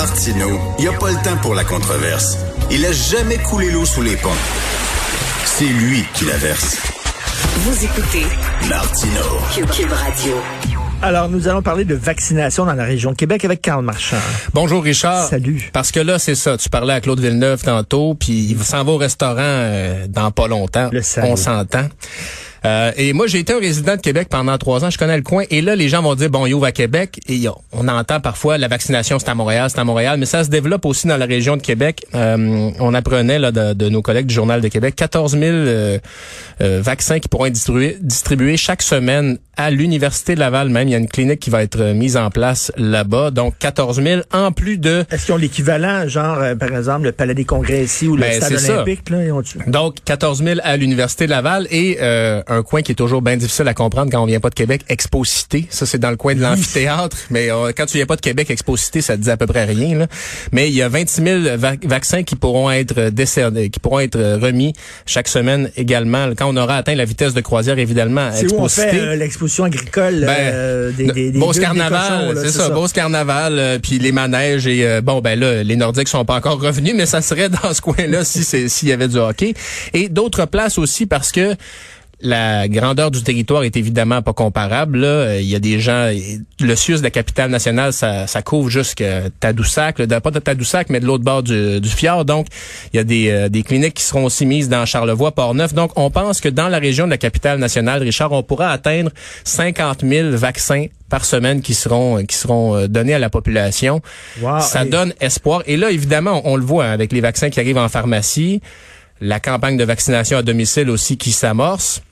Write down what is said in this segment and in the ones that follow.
Martineau, il n'y a pas le temps pour la controverse. Il a jamais coulé l'eau sous les ponts. C'est lui qui la verse. Vous écoutez Martineau. Cube Radio. Alors, nous allons parler de vaccination dans la région de Québec avec Karl Marchand. Bonjour Richard. Salut. Parce que là, c'est ça. Tu parlais à Claude Villeneuve tantôt, puis il s'en va au restaurant euh, dans pas longtemps. Le. On s'entend. Euh, et moi, j'ai été un résident de Québec pendant trois ans. Je connais le coin. Et là, les gens vont dire, bon, il ouvre à Québec. Et on entend parfois la vaccination, c'est à Montréal, c'est à Montréal. Mais ça se développe aussi dans la région de Québec. Euh, on apprenait là, de, de nos collègues du Journal de Québec 14 000 euh, euh, vaccins qui pourront être distribués, distribués chaque semaine à l'Université de Laval. Même, il y a une clinique qui va être mise en place là-bas. Donc, 14 000 en plus de Est-ce qu'ils ont l'équivalent, genre, par exemple, le Palais des Congrès ici ou le Ben, Stade olympique, là, ont Donc, 14 000 à l'Université de Laval et euh, un coin qui est toujours bien difficile à comprendre quand on vient pas de Québec, Expo-Cité. Ça, c'est dans le coin de l'amphithéâtre. Mais euh, quand tu viens pas de Québec, Expo-Cité, ça te dit à peu près rien. Là. Mais il y a 26 000 va- vaccins qui pourront être décernés, qui pourront être remis chaque semaine également. Quand on aura atteint la vitesse de croisière, évidemment, C'est où on fait euh, l'exposition agricole Ben, euh, des, des, des Beauce gueules des Carnaval, c'est ça, Beauce Carnaval, euh, puis les manèges et euh, bon ben là, les Nordiques sont pas encore revenus, mais ça serait dans ce coin-là si s'il y avait du hockey et d'autres places aussi parce que la grandeur du territoire est évidemment pas comparable. Là. Euh, Il y a des gens, le CIUS de la capitale nationale, ça, ça couvre jusqu'à Tadoussac, là, pas de Tadoussac, mais de l'autre bord du, du fjord. Donc, il y a des, euh, des cliniques qui seront aussi mises dans Charlevoix, Port-Neuf. Donc, on pense que dans la région de la capitale nationale, Richard, on pourra atteindre 50 000 vaccins par semaine qui seront qui seront euh, donnés à la population. Wow, ça hey. donne espoir. Et là, évidemment, on, on le voit hein, avec les vaccins qui arrivent en pharmacie, la campagne de vaccination à domicile aussi qui s'amorce.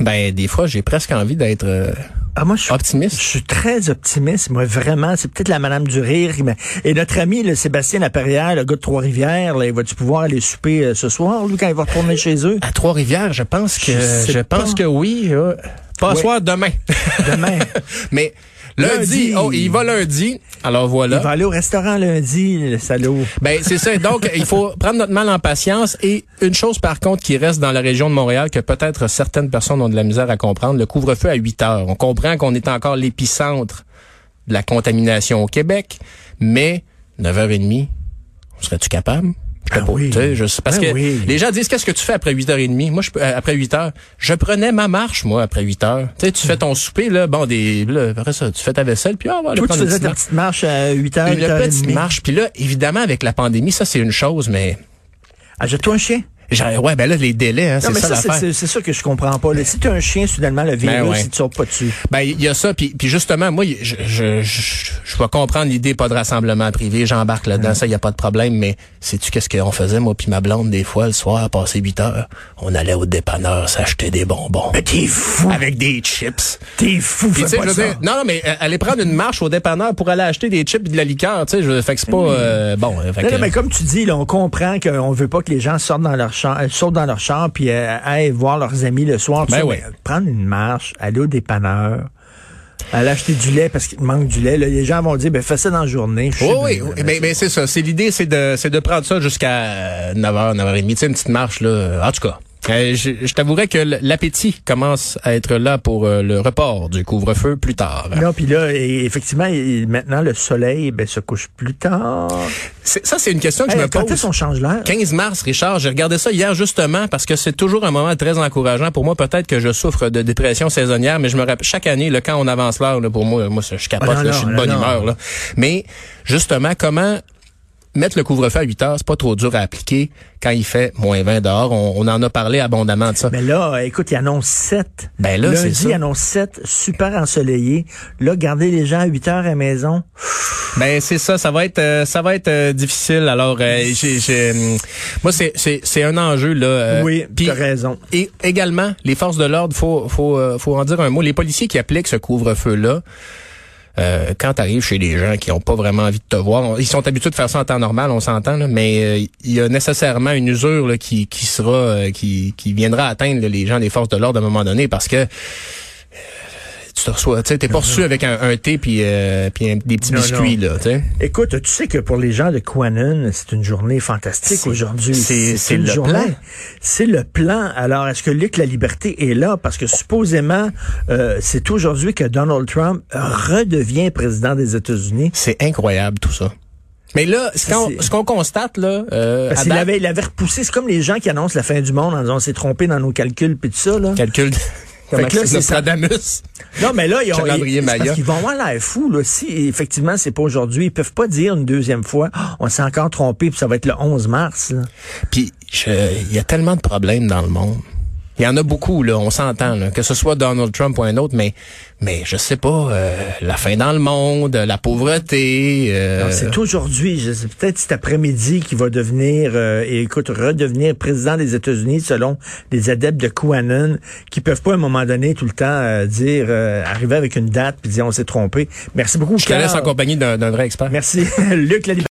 Ben, des fois, j'ai presque envie d'être euh, Ah, moi, je suis, optimiste. je suis très optimiste. Moi, vraiment, c'est peut-être la Madame du Rire. mais- Et notre ami, le Sébastien Laperrière, le gars de Trois-Rivières, il va-tu pouvoir aller souper euh, ce soir, lui, quand il va retourner chez eux? À Trois-Rivières, je pense que Je pense que oui. euh, pas ce Ouais. soir, demain. Demain. Mais lundi, Lundi. oh, il va lundi. Alors voilà. Il va aller au restaurant lundi, le salaud. Ben c'est ça. Donc il faut prendre notre mal en patience. Et une chose par contre qui reste dans la région de Montréal que peut-être certaines personnes ont de la misère à comprendre, le couvre-feu à 8 heures. On comprend qu'on est encore l'épicentre de la contamination au Québec, mais 9h30, serais-tu capable? Ah oui. Je parce Ben que oui. les gens disent qu'est-ce que tu fais après 8h30 Moi je peux- euh, après 8h, je prenais ma marche moi après 8h. Tu sais tu fais ton souper là, bon des là, après ça, tu fais ta vaisselle puis ah, on va Toi, tu faisais ta petite marche à 8 h, Une 8 h petite marche. Puis là, évidemment, avec la pandémie, ça, c'est une chose, mais... Achète-toi un chien? Genre, ouais, ben là, les délais, hein, c'est ça, ça, c'est- l'affaire. c'est c'est ça que je comprends pas. là. Si tu as un chien, soudainement, le virus, Ben ouais. il te sort pas dessus. Ben, il y a ça, puis, puis justement, moi, je, je, je, je vais comprendre l'idée pas de rassemblement privé, j'embarque là-dedans, ça, il y a pas de problème, mais sais-tu qu'est-ce qu'on faisait, moi puis ma blonde, des fois, le soir, passé 8 heures, on allait au dépanneur s'acheter des bonbons. Mais t'es fou. Avec des chips. T'es fou, Puis, tu pas je ça. dire, non, mais euh, aller prendre une marche au dépanneur pour aller acheter des chips et de la liqueur, tu sais, je fait que c'est pas, euh, bon, euh, fait Non, que- non, mais comme tu dis, là, on comprend qu'on veut pas que les gens sortent dans leur champ, euh, sautent dans leur champ puis euh, aillent voir leurs amis le soir. Ben oui. Prendre une marche, aller au dépanneur, aller acheter du lait parce qu'il manque du lait. Là, les gens vont dire, ben fais ça dans la journée. Oui, oui, mais c'est ça. C'est l'idée, c'est de, c'est de prendre ça jusqu'à 9h, 9h30. Tu sais, une petite marche, là. En tout cas. Euh, je je t'avouerais que l'appétit commence à être là pour euh, le report du couvre-feu plus tard. Non, puis là, effectivement, maintenant, le soleil ben, se couche plus tard. Ça, c'est une question que Hey, je me quand pose. est-ce qu'on change l'heure? 15 mars, Richard, j'ai regardé ça hier justement parce que c'est toujours un moment très encourageant pour moi. Peut-être que je souffre de dépression saisonnière, mais je me rappelle chaque année, là, quand on avance l'heure, pour moi, moi, je capote, Ah, non, là, je suis de bonne non, humeur. Là. Mais justement, comment mettre le couvre-feu à 8 heures, c'est pas trop dur à appliquer quand il fait moins 20 dehors. On, on en a parlé abondamment de ça. Mais là, écoute, il annonce 7. Ben là, c'est Lundi, ça. il annonce 7, super ensoleillé. Là, garder les gens à 8 heures à la maison. Ben c'est ça, ça va être euh, ça va être euh, difficile. Alors euh, j'ai j'ai, hum, moi c'est c'est c'est un enjeu là. euh, oui, puis- tu as raison. Et également, les forces de l'ordre, faut faut euh, faut en dire un mot. Les policiers qui appliquent ce couvre-feu là. Euh, quand tu chez des gens qui ont pas vraiment envie de te voir, ils sont habitués de faire ça en temps normal, on s'entend, mais euh, il y a nécessairement une usure qui, sera, euh, qui, viendra atteindre les gens des forces de l'ordre à un moment donné parce que tu te reçois, tu t'es pas reçu avec un, un thé puis euh, puis un- des petits Non, biscuits là. Écoute, tu sais que pour les gens de Quanon, c'est une journée fantastique aujourd'hui. c'est- le journée. plan. C'est le plan. Alors, est-ce que Luc La Liberté est là? Parce que supposément, euh, c'est aujourd'hui que Donald Trump redevient président des États-Unis. C'est incroyable tout ça. Mais là, ce qu'on ce qu'on constate là, euh, Parce avait, il avait repoussé. C'est comme les gens qui annoncent la fin du monde en disant on s'est trompé dans nos calculs puis tout ça, là. calcul ça. Nostradamus. Non, mais là, ils ont, ils, parce qu'ils vont avoir l'air fous, là. Si, effectivement, c'est pas aujourd'hui, ils peuvent pas dire une deuxième fois, Ah, on s'est encore trompé puis ça va être le 11 mars, là. Puis il y a tellement de problèmes dans le monde. Il y en a beaucoup là, on s'entend que ce soit Donald Trump ou un autre, mais mais je sais pas, euh, la faim dans le monde, la pauvreté. euh, C'est aujourd'hui, peut-être cet après-midi qui va devenir, euh, et écoute, redevenir président des États-Unis selon les adeptes de QAnon, qui peuvent pas à un moment donné tout le temps euh, dire, euh, arriver avec une date puis dire on s'est trompé. Merci beaucoup. je te laisse en compagnie d'un vrai expert. Merci, Luc.